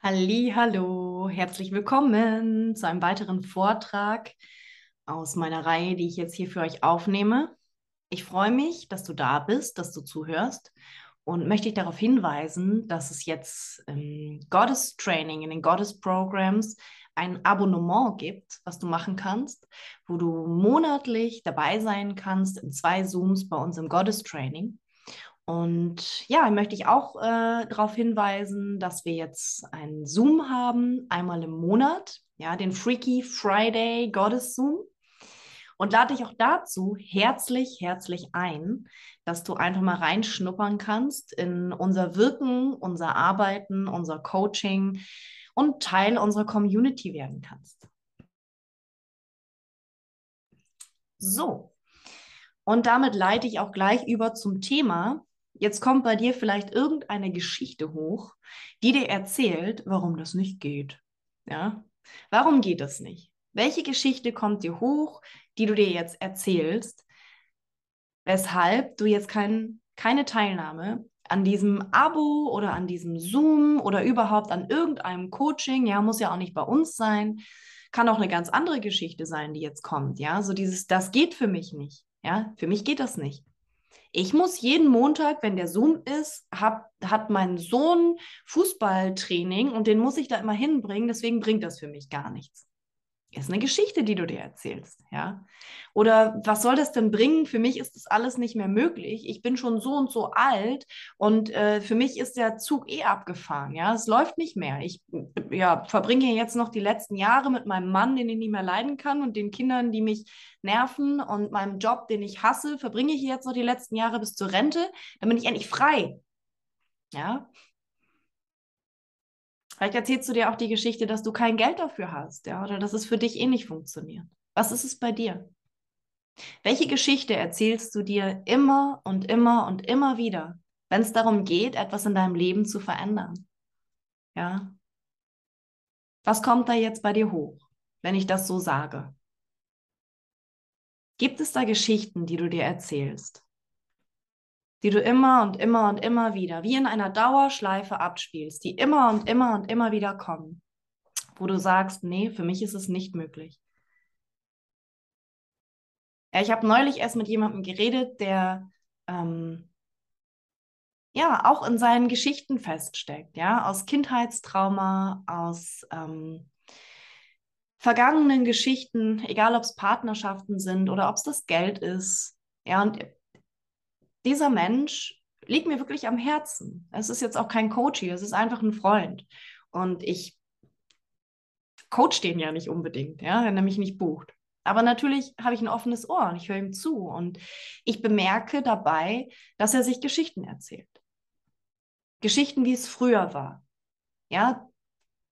Hallo, herzlich willkommen zu einem weiteren Vortrag aus meiner Reihe, die ich jetzt hier für euch aufnehme. Ich freue mich, dass du da bist, dass du zuhörst und möchte dich darauf hinweisen, dass es jetzt im Goddess Training, in den Goddess Programs ein Abonnement gibt, was du machen kannst, wo du monatlich dabei sein kannst in zwei Zooms bei uns im Goddess Training. Und ja, möchte ich auch äh, darauf hinweisen, dass wir jetzt einen Zoom haben, einmal im Monat, ja, den Freaky Friday Goddess Zoom. Und lade dich auch dazu herzlich, herzlich ein, dass du einfach mal reinschnuppern kannst in unser Wirken, unser Arbeiten, unser Coaching und Teil unserer Community werden kannst. So, und damit leite ich auch gleich über zum Thema, Jetzt kommt bei dir vielleicht irgendeine Geschichte hoch, die dir erzählt, warum das nicht geht. Ja? Warum geht das nicht? Welche Geschichte kommt dir hoch, die du dir jetzt erzählst, weshalb du jetzt kein, keine Teilnahme an diesem Abo oder an diesem Zoom oder überhaupt an irgendeinem Coaching, ja, muss ja auch nicht bei uns sein, kann auch eine ganz andere Geschichte sein, die jetzt kommt, ja, so dieses, das geht für mich nicht, ja, für mich geht das nicht. Ich muss jeden Montag, wenn der Zoom ist, hab, hat mein Sohn Fußballtraining und den muss ich da immer hinbringen, deswegen bringt das für mich gar nichts. Ist eine Geschichte, die du dir erzählst, ja? Oder was soll das denn bringen? Für mich ist das alles nicht mehr möglich. Ich bin schon so und so alt und äh, für mich ist der Zug eh abgefahren, ja? Es läuft nicht mehr. Ich ja, verbringe jetzt noch die letzten Jahre mit meinem Mann, den ich nicht mehr leiden kann und den Kindern, die mich nerven und meinem Job, den ich hasse, verbringe ich jetzt noch die letzten Jahre bis zur Rente, dann bin ich endlich frei. Ja, Vielleicht erzählst du dir auch die Geschichte, dass du kein Geld dafür hast, ja, oder dass es für dich eh nicht funktioniert. Was ist es bei dir? Welche Geschichte erzählst du dir immer und immer und immer wieder, wenn es darum geht, etwas in deinem Leben zu verändern? Ja? Was kommt da jetzt bei dir hoch, wenn ich das so sage? Gibt es da Geschichten, die du dir erzählst? Die du immer und immer und immer wieder, wie in einer Dauerschleife abspielst, die immer und immer und immer wieder kommen, wo du sagst, nee, für mich ist es nicht möglich. Ich habe neulich erst mit jemandem geredet, der ähm, ja auch in seinen Geschichten feststeckt, ja, aus Kindheitstrauma, aus ähm, vergangenen Geschichten, egal ob es Partnerschaften sind oder ob es das Geld ist. Ja, und dieser Mensch liegt mir wirklich am Herzen. Es ist jetzt auch kein Coach hier, es ist einfach ein Freund. Und ich coach den ja nicht unbedingt, ja, wenn er mich nicht bucht. Aber natürlich habe ich ein offenes Ohr und ich höre ihm zu und ich bemerke dabei, dass er sich Geschichten erzählt. Geschichten, wie es früher war. Ja,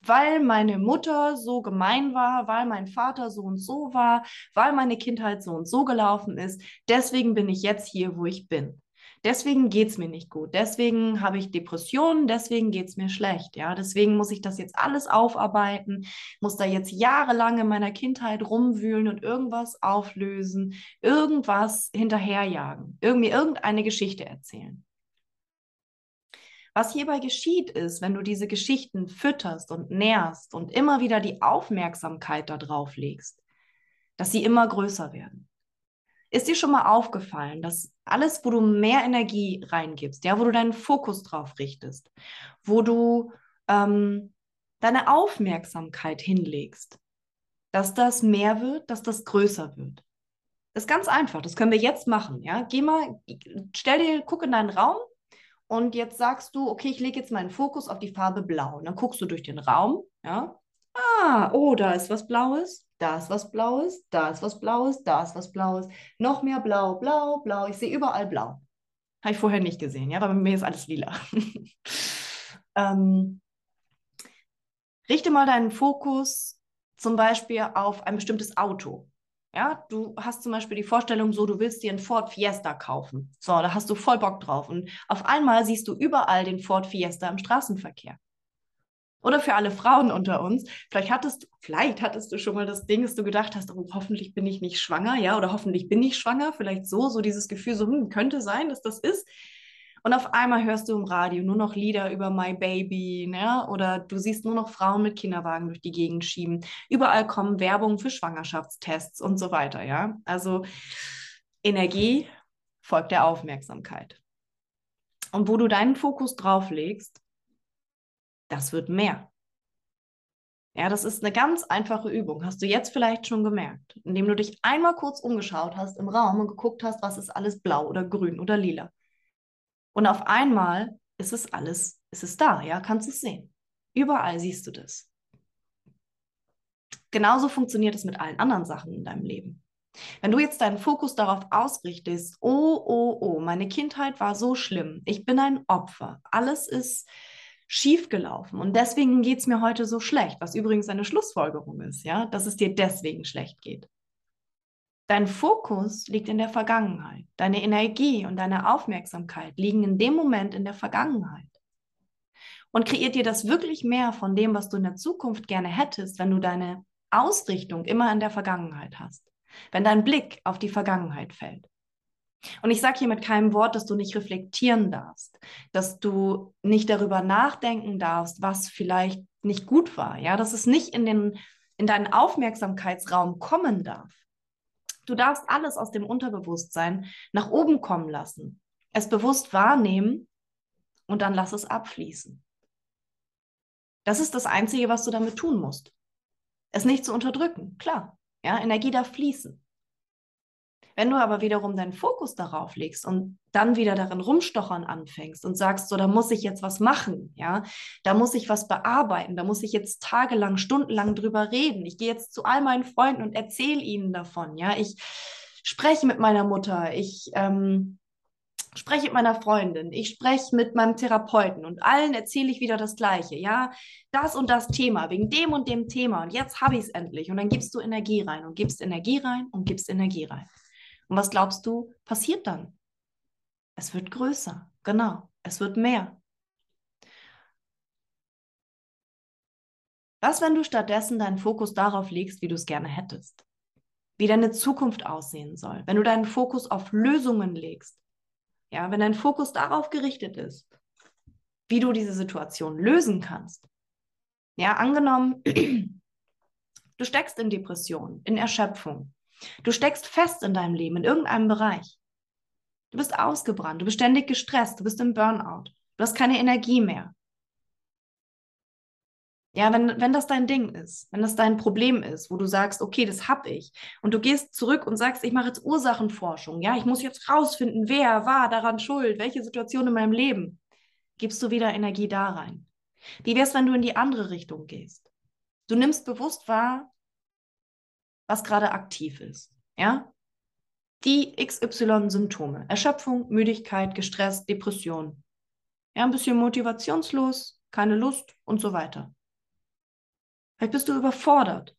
weil meine Mutter so gemein war, weil mein Vater so und so war, weil meine Kindheit so und so gelaufen ist. Deswegen bin ich jetzt hier, wo ich bin. Deswegen geht es mir nicht gut. Deswegen habe ich Depressionen, deswegen geht es mir schlecht. Ja, deswegen muss ich das jetzt alles aufarbeiten, muss da jetzt jahrelang in meiner Kindheit rumwühlen und irgendwas auflösen, irgendwas hinterherjagen, irgendwie irgendeine Geschichte erzählen. Was hierbei geschieht ist, wenn du diese Geschichten fütterst und nährst und immer wieder die Aufmerksamkeit darauf legst, dass sie immer größer werden. Ist dir schon mal aufgefallen, dass alles, wo du mehr Energie reingibst, ja, wo du deinen Fokus drauf richtest, wo du ähm, deine Aufmerksamkeit hinlegst, dass das mehr wird, dass das größer wird? Das ist ganz einfach. Das können wir jetzt machen. Ja, geh mal, stell dir, guck in deinen Raum und jetzt sagst du, okay, ich lege jetzt meinen Fokus auf die Farbe Blau. Und dann guckst du durch den Raum, ja. Ah, oh, da ist was Blaues, da ist was Blaues, da ist was Blaues, da ist was Blaues. Noch mehr Blau, Blau, Blau. Ich sehe überall Blau. Habe ich vorher nicht gesehen, ja, aber bei mir ist alles lila. ähm, richte mal deinen Fokus zum Beispiel auf ein bestimmtes Auto. Ja, du hast zum Beispiel die Vorstellung so, du willst dir einen Ford Fiesta kaufen. So, da hast du voll Bock drauf. Und auf einmal siehst du überall den Ford Fiesta im Straßenverkehr. Oder für alle Frauen unter uns, vielleicht hattest, vielleicht hattest du schon mal das Ding, dass du gedacht hast, oh, hoffentlich bin ich nicht schwanger, ja, oder hoffentlich bin ich schwanger, vielleicht so, so dieses Gefühl, so, hm, könnte sein, dass das ist. Und auf einmal hörst du im Radio nur noch Lieder über My Baby, ne? Oder du siehst nur noch Frauen mit Kinderwagen durch die Gegend schieben. Überall kommen Werbung für Schwangerschaftstests und so weiter, ja? Also Energie folgt der Aufmerksamkeit. Und wo du deinen Fokus drauf legst, das wird mehr. Ja, das ist eine ganz einfache Übung. Hast du jetzt vielleicht schon gemerkt, indem du dich einmal kurz umgeschaut hast im Raum und geguckt hast, was ist alles blau oder grün oder lila. Und auf einmal ist es alles, ist es da, ja, kannst du es sehen. Überall siehst du das. Genauso funktioniert es mit allen anderen Sachen in deinem Leben. Wenn du jetzt deinen Fokus darauf ausrichtest, oh, oh, oh, meine Kindheit war so schlimm, ich bin ein Opfer, alles ist schiefgelaufen und deswegen geht es mir heute so schlecht, was übrigens eine Schlussfolgerung ist, ja, dass es dir deswegen schlecht geht. Dein Fokus liegt in der Vergangenheit. Deine Energie und deine Aufmerksamkeit liegen in dem Moment in der Vergangenheit. Und kreiert dir das wirklich mehr von dem, was du in der Zukunft gerne hättest, wenn du deine Ausrichtung immer in der Vergangenheit hast, wenn dein Blick auf die Vergangenheit fällt. Und ich sage hier mit keinem Wort, dass du nicht reflektieren darfst, dass du nicht darüber nachdenken darfst, was vielleicht nicht gut war, ja, dass es nicht in, den, in deinen Aufmerksamkeitsraum kommen darf. Du darfst alles aus dem Unterbewusstsein nach oben kommen lassen, es bewusst wahrnehmen und dann lass es abfließen. Das ist das Einzige, was du damit tun musst. Es nicht zu unterdrücken, klar. Ja, Energie darf fließen. Wenn du aber wiederum deinen Fokus darauf legst und dann wieder darin rumstochern anfängst und sagst, so, da muss ich jetzt was machen, ja, da muss ich was bearbeiten, da muss ich jetzt tagelang, stundenlang drüber reden. Ich gehe jetzt zu all meinen Freunden und erzähle ihnen davon, ja, ich spreche mit meiner Mutter, ich ähm, spreche mit meiner Freundin, ich spreche mit meinem Therapeuten und allen erzähle ich wieder das Gleiche. Ja, das und das Thema, wegen dem und dem Thema. Und jetzt habe ich es endlich. Und dann gibst du Energie rein und gibst Energie rein und gibst Energie rein. Und was glaubst du, passiert dann? Es wird größer, genau, es wird mehr. Was, wenn du stattdessen deinen Fokus darauf legst, wie du es gerne hättest? Wie deine Zukunft aussehen soll? Wenn du deinen Fokus auf Lösungen legst? Ja, wenn dein Fokus darauf gerichtet ist, wie du diese Situation lösen kannst? Ja, angenommen, du steckst in Depression, in Erschöpfung. Du steckst fest in deinem Leben, in irgendeinem Bereich. Du bist ausgebrannt, du bist ständig gestresst, du bist im Burnout, du hast keine Energie mehr. Ja, wenn, wenn das dein Ding ist, wenn das dein Problem ist, wo du sagst, okay, das hab ich, und du gehst zurück und sagst, ich mache jetzt Ursachenforschung, ja, ich muss jetzt rausfinden, wer war daran schuld, welche Situation in meinem Leben, gibst du wieder Energie da rein. Wie wär's, wenn du in die andere Richtung gehst? Du nimmst bewusst wahr, was gerade aktiv ist. Ja? Die XY-Symptome. Erschöpfung, Müdigkeit, gestresst, Depression. Ja, ein bisschen motivationslos, keine Lust und so weiter. Vielleicht bist du überfordert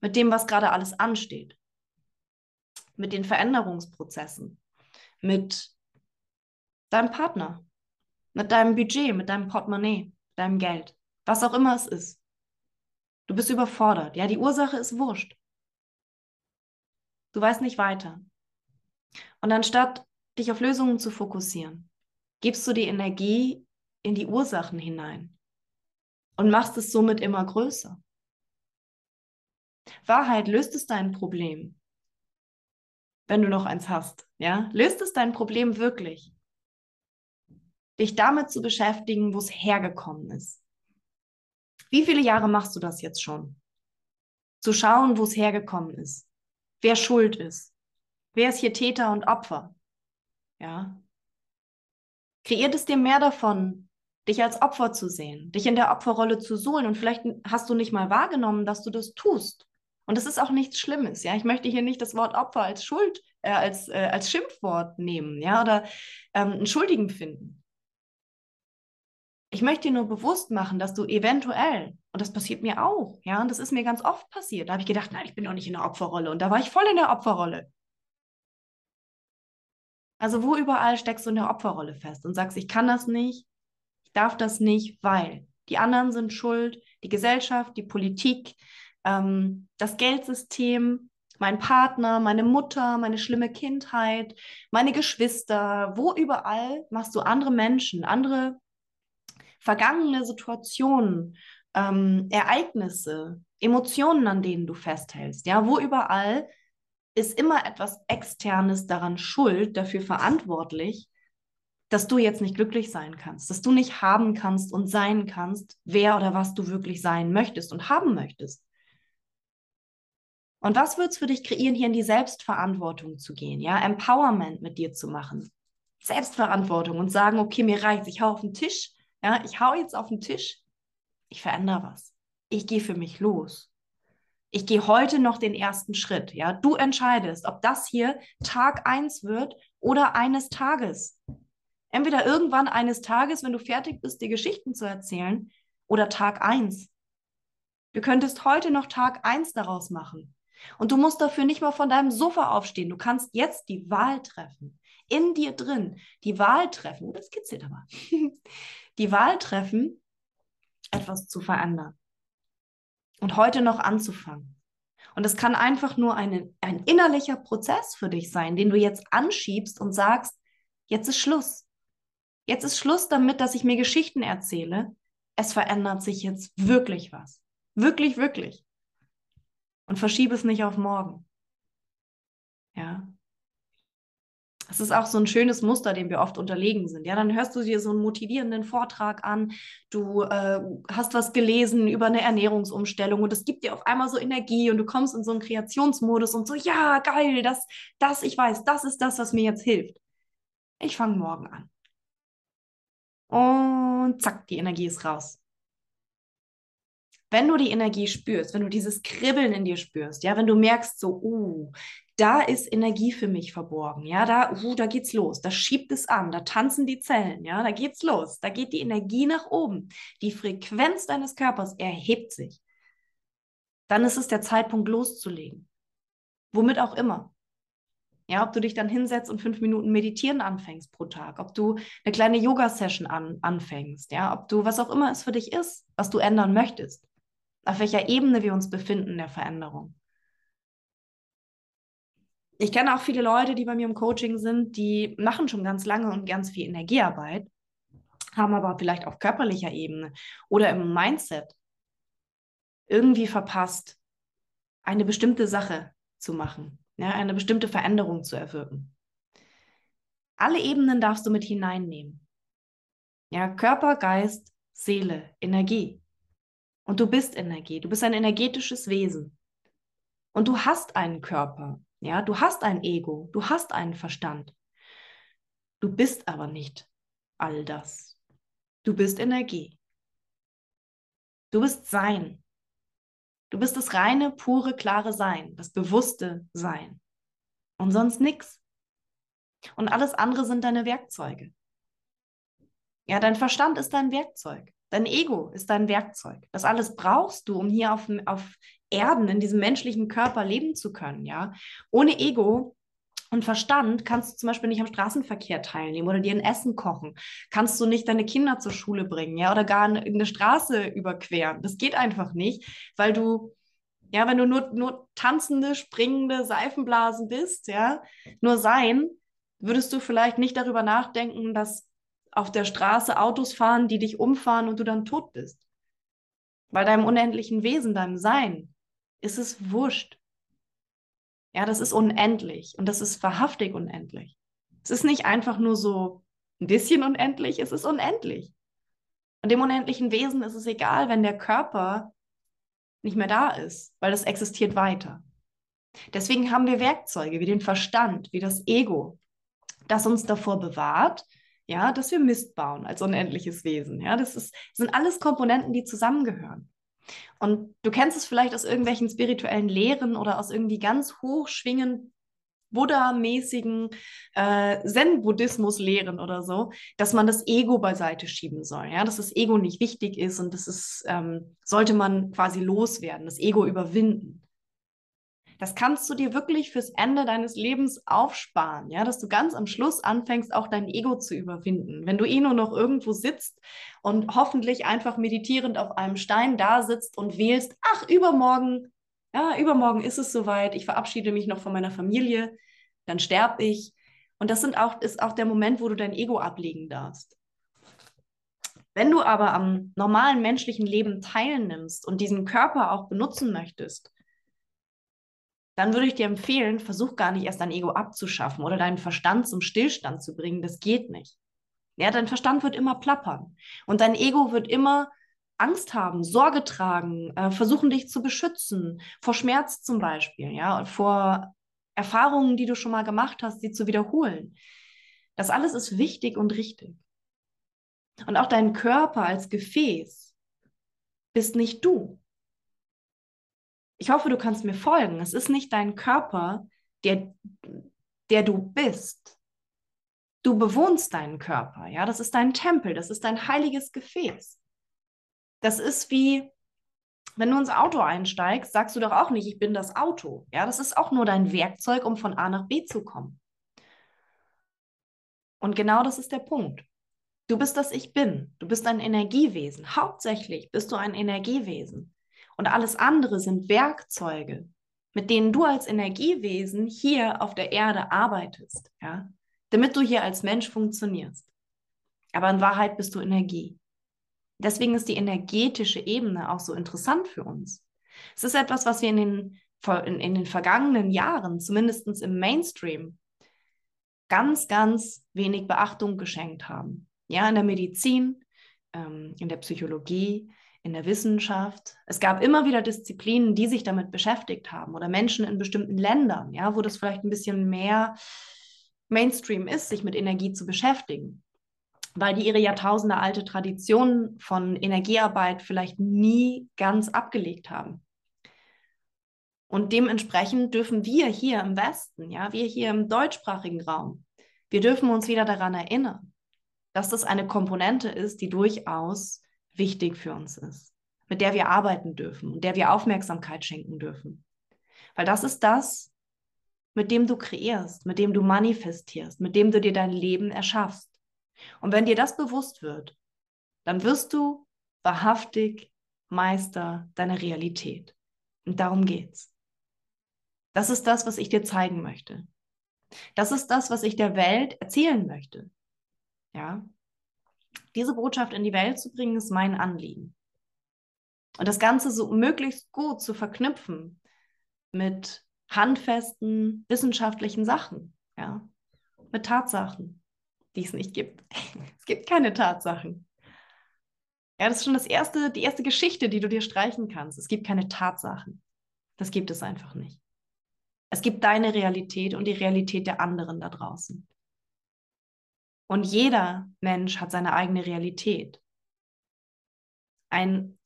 mit dem, was gerade alles ansteht. Mit den Veränderungsprozessen. Mit deinem Partner. Mit deinem Budget, mit deinem Portemonnaie, deinem Geld. Was auch immer es ist. Du bist überfordert. Ja, die Ursache ist wurscht. Du weißt nicht weiter. Und anstatt dich auf Lösungen zu fokussieren, gibst du die Energie in die Ursachen hinein und machst es somit immer größer. Wahrheit löst es dein Problem, wenn du noch eins hast. Ja, löst es dein Problem wirklich, dich damit zu beschäftigen, wo es hergekommen ist. Wie viele Jahre machst du das jetzt schon? Zu schauen, wo es hergekommen ist wer schuld ist. Wer ist hier Täter und Opfer? Ja. Kreiert es dir mehr davon, dich als Opfer zu sehen, dich in der Opferrolle zu suhlen und vielleicht hast du nicht mal wahrgenommen, dass du das tust. Und das ist auch nichts Schlimmes, ja. Ich möchte hier nicht das Wort Opfer als Schuld, äh, als, äh, als Schimpfwort nehmen, ja, oder ähm, einen Schuldigen finden. Ich möchte dir nur bewusst machen, dass du eventuell, und das passiert mir auch, ja, und das ist mir ganz oft passiert, da habe ich gedacht, nein, ich bin doch nicht in der Opferrolle. Und da war ich voll in der Opferrolle. Also wo überall steckst du in der Opferrolle fest und sagst, ich kann das nicht, ich darf das nicht, weil die anderen sind schuld, die Gesellschaft, die Politik, ähm, das Geldsystem, mein Partner, meine Mutter, meine schlimme Kindheit, meine Geschwister, wo überall machst du andere Menschen, andere vergangene Situationen, ähm, Ereignisse, Emotionen, an denen du festhältst. Ja, wo überall ist immer etwas Externes daran schuld, dafür verantwortlich, dass du jetzt nicht glücklich sein kannst, dass du nicht haben kannst und sein kannst, wer oder was du wirklich sein möchtest und haben möchtest. Und was wird es für dich kreieren, hier in die Selbstverantwortung zu gehen, ja, Empowerment mit dir zu machen, Selbstverantwortung und sagen, okay, mir reicht's, ich hau auf den Tisch, ja, ich hau jetzt auf den Tisch, ich verändere was, ich gehe für mich los. Ich gehe heute noch den ersten Schritt, ja. Du entscheidest, ob das hier Tag eins wird oder eines Tages. Entweder irgendwann eines Tages, wenn du fertig bist, dir Geschichten zu erzählen, oder Tag eins. Du könntest heute noch Tag eins daraus machen. Und du musst dafür nicht mal von deinem Sofa aufstehen. Du kannst jetzt die Wahl treffen. In dir drin. Die Wahl treffen. Oh, das kitzelt aber. die Wahl treffen, etwas zu verändern. Und heute noch anzufangen. Und es kann einfach nur eine, ein innerlicher Prozess für dich sein, den du jetzt anschiebst und sagst, jetzt ist Schluss. Jetzt ist Schluss damit, dass ich mir Geschichten erzähle. Es verändert sich jetzt wirklich was. Wirklich, wirklich und verschiebe es nicht auf morgen. Ja. Das ist auch so ein schönes Muster, dem wir oft unterlegen sind. Ja, dann hörst du dir so einen motivierenden Vortrag an, du äh, hast was gelesen über eine Ernährungsumstellung und es gibt dir auf einmal so Energie und du kommst in so einen Kreationsmodus und so, ja, geil, das, das, ich weiß, das ist das, was mir jetzt hilft. Ich fange morgen an. Und zack, die Energie ist raus wenn du die Energie spürst, wenn du dieses Kribbeln in dir spürst, ja, wenn du merkst so, uh, da ist Energie für mich verborgen, ja, da, uh, da geht's los, da schiebt es an, da tanzen die Zellen, ja, da geht's los, da geht die Energie nach oben, die Frequenz deines Körpers erhebt sich. Dann ist es der Zeitpunkt loszulegen. Womit auch immer. Ja, ob du dich dann hinsetzt und fünf Minuten meditieren anfängst pro Tag, ob du eine kleine Yoga-Session an, anfängst, ja, ob du was auch immer es für dich ist, was du ändern möchtest auf welcher Ebene wir uns befinden in der Veränderung. Ich kenne auch viele Leute, die bei mir im Coaching sind, die machen schon ganz lange und ganz viel Energiearbeit, haben aber vielleicht auf körperlicher Ebene oder im Mindset irgendwie verpasst, eine bestimmte Sache zu machen, ja, eine bestimmte Veränderung zu erwirken. Alle Ebenen darfst du mit hineinnehmen. Ja, Körper, Geist, Seele, Energie. Und du bist Energie, du bist ein energetisches Wesen. Und du hast einen Körper, ja, du hast ein Ego, du hast einen Verstand. Du bist aber nicht all das. Du bist Energie. Du bist Sein. Du bist das reine, pure, klare Sein, das bewusste Sein. Und sonst nichts. Und alles andere sind deine Werkzeuge. Ja, dein Verstand ist dein Werkzeug. Dein Ego ist dein Werkzeug. Das alles brauchst du, um hier auf, auf Erden, in diesem menschlichen Körper leben zu können, ja. Ohne Ego und Verstand kannst du zum Beispiel nicht am Straßenverkehr teilnehmen oder dir ein Essen kochen. Kannst du nicht deine Kinder zur Schule bringen, ja, oder gar eine, eine Straße überqueren. Das geht einfach nicht, weil du, ja, wenn du nur, nur tanzende, springende Seifenblasen bist, ja, nur sein, würdest du vielleicht nicht darüber nachdenken, dass auf der Straße Autos fahren, die dich umfahren und du dann tot bist. Weil deinem unendlichen Wesen, deinem Sein, ist es wurscht. Ja, das ist unendlich und das ist wahrhaftig unendlich. Es ist nicht einfach nur so ein bisschen unendlich, es ist unendlich. Und dem unendlichen Wesen ist es egal, wenn der Körper nicht mehr da ist, weil es existiert weiter. Deswegen haben wir Werkzeuge wie den Verstand, wie das Ego, das uns davor bewahrt, ja, dass wir Mist bauen als unendliches Wesen. Ja, das ist, sind alles Komponenten, die zusammengehören. Und du kennst es vielleicht aus irgendwelchen spirituellen Lehren oder aus irgendwie ganz hochschwingenden Buddha-mäßigen äh, Zen-Buddhismus-Lehren oder so, dass man das Ego beiseite schieben soll, ja, dass das Ego nicht wichtig ist und das ist, ähm, sollte man quasi loswerden, das Ego überwinden. Das kannst du dir wirklich fürs Ende deines Lebens aufsparen, ja, dass du ganz am Schluss anfängst, auch dein Ego zu überwinden. Wenn du eh nur noch irgendwo sitzt und hoffentlich einfach meditierend auf einem Stein da sitzt und wählst, ach, übermorgen Ja, übermorgen ist es soweit, ich verabschiede mich noch von meiner Familie, dann sterbe ich. Und das sind auch, ist auch der Moment, wo du dein Ego ablegen darfst. Wenn du aber am normalen menschlichen Leben teilnimmst und diesen Körper auch benutzen möchtest, dann würde ich dir empfehlen, versuch gar nicht erst dein Ego abzuschaffen oder deinen Verstand zum Stillstand zu bringen. Das geht nicht. Ja, dein Verstand wird immer plappern und dein Ego wird immer Angst haben, Sorge tragen, äh, versuchen dich zu beschützen, vor Schmerz zum Beispiel, ja, vor Erfahrungen, die du schon mal gemacht hast, sie zu wiederholen. Das alles ist wichtig und richtig. Und auch dein Körper als Gefäß bist nicht du. Ich hoffe, du kannst mir folgen. Es ist nicht dein Körper, der, der du bist. Du bewohnst deinen Körper, ja, das ist dein Tempel, das ist dein heiliges Gefäß. Das ist wie, wenn du ins Auto einsteigst, sagst du doch auch nicht, ich bin das Auto. Ja, das ist auch nur dein Werkzeug, um von A nach B zu kommen. Und genau das ist der Punkt. Du bist das Ich Bin. Du bist ein Energiewesen. Hauptsächlich bist du ein Energiewesen. Und alles andere sind Werkzeuge, mit denen du als Energiewesen hier auf der Erde arbeitest, ja, damit du hier als Mensch funktionierst. Aber in Wahrheit bist du Energie. Deswegen ist die energetische Ebene auch so interessant für uns. Es ist etwas, was wir in den, in, in den vergangenen Jahren, zumindest im Mainstream, ganz, ganz wenig Beachtung geschenkt haben. Ja, in der Medizin, ähm, in der Psychologie, in der Wissenschaft. Es gab immer wieder Disziplinen, die sich damit beschäftigt haben oder Menschen in bestimmten Ländern, ja, wo das vielleicht ein bisschen mehr Mainstream ist, sich mit Energie zu beschäftigen weil die ihre Jahrtausende alte Tradition von Energiearbeit vielleicht nie ganz abgelegt haben. Und dementsprechend dürfen wir hier im Westen, ja, wir hier im deutschsprachigen Raum, wir dürfen uns wieder daran erinnern, dass das eine Komponente ist, die durchaus wichtig für uns ist, mit der wir arbeiten dürfen und der wir Aufmerksamkeit schenken dürfen. Weil das ist das, mit dem du kreierst, mit dem du manifestierst, mit dem du dir dein Leben erschaffst. Und wenn dir das bewusst wird, dann wirst du wahrhaftig Meister deiner Realität. Und darum geht's. Das ist das, was ich dir zeigen möchte. Das ist das, was ich der Welt erzählen möchte. Ja? Diese Botschaft in die Welt zu bringen, ist mein Anliegen. Und das Ganze so möglichst gut zu verknüpfen mit handfesten wissenschaftlichen Sachen, ja, mit Tatsachen die es nicht gibt. es gibt keine Tatsachen. Ja, das ist schon das erste, die erste Geschichte, die du dir streichen kannst. Es gibt keine Tatsachen. Das gibt es einfach nicht. Es gibt deine Realität und die Realität der anderen da draußen. Und jeder Mensch hat seine eigene Realität. Ein,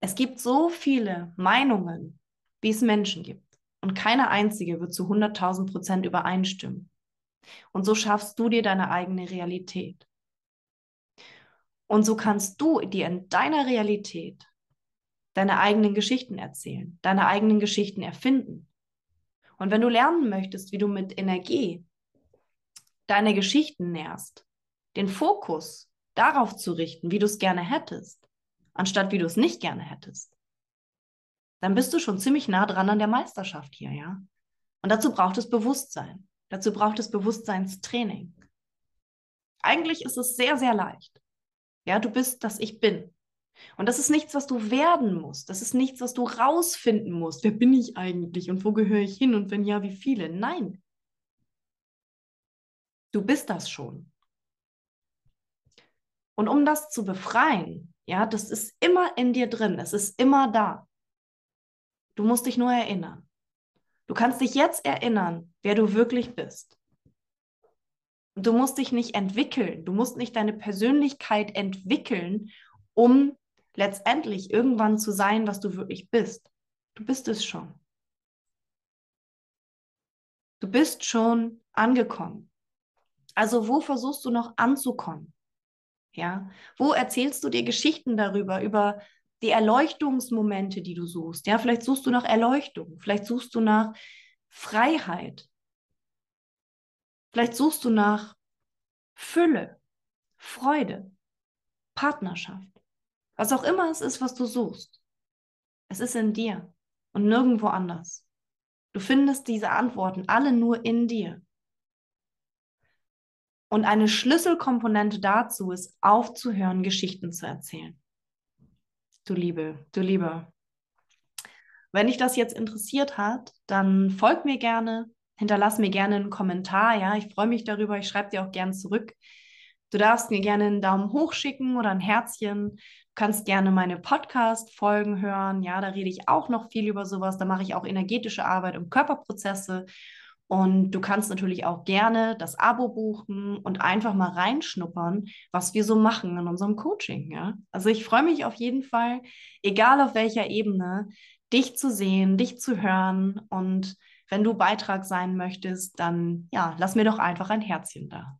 es gibt so viele Meinungen, wie es Menschen gibt. Und keine einzige wird zu 100.000 Prozent übereinstimmen. Und so schaffst du dir deine eigene Realität. Und so kannst du dir in deiner Realität deine eigenen Geschichten erzählen, deine eigenen Geschichten erfinden. Und wenn du lernen möchtest, wie du mit Energie deine Geschichten nährst, den Fokus darauf zu richten, wie du es gerne hättest, anstatt wie du es nicht gerne hättest, dann bist du schon ziemlich nah dran an der Meisterschaft hier, ja? Und dazu braucht es Bewusstsein. Dazu braucht es Bewusstseinstraining. Eigentlich ist es sehr, sehr leicht. Ja, du bist das Ich bin. Und das ist nichts, was du werden musst. Das ist nichts, was du rausfinden musst. Wer bin ich eigentlich und wo gehöre ich hin und wenn ja, wie viele? Nein. Du bist das schon. Und um das zu befreien, ja, das ist immer in dir drin. Es ist immer da. Du musst dich nur erinnern. Du kannst dich jetzt erinnern, wer du wirklich bist. Du musst dich nicht entwickeln. Du musst nicht deine Persönlichkeit entwickeln, um letztendlich irgendwann zu sein, was du wirklich bist. Du bist es schon. Du bist schon angekommen. Also wo versuchst du noch anzukommen? Ja, wo erzählst du dir Geschichten darüber, über die Erleuchtungsmomente, die du suchst. Ja, vielleicht suchst du nach Erleuchtung, vielleicht suchst du nach Freiheit, vielleicht suchst du nach Fülle, Freude, Partnerschaft, was auch immer es ist, was du suchst. Es ist in dir und nirgendwo anders. Du findest diese Antworten alle nur in dir. Und eine Schlüsselkomponente dazu ist, aufzuhören, Geschichten zu erzählen. Du Liebe, du Liebe. Wenn dich das jetzt interessiert hat, dann folg mir gerne, hinterlass mir gerne einen Kommentar. Ja, ich freue mich darüber. Ich schreibe dir auch gerne zurück. Du darfst mir gerne einen Daumen hoch schicken oder ein Herzchen. Du kannst gerne meine Podcast-Folgen hören. Ja, da rede ich auch noch viel über sowas. Da mache ich auch energetische Arbeit und Körperprozesse. Und du kannst natürlich auch gerne das Abo buchen und einfach mal reinschnuppern, was wir so machen in unserem Coaching. Ja? Also ich freue mich auf jeden Fall, egal auf welcher Ebene, dich zu sehen, dich zu hören. Und wenn du Beitrag sein möchtest, dann ja, lass mir doch einfach ein Herzchen da.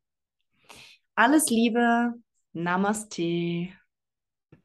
Alles Liebe, Namaste.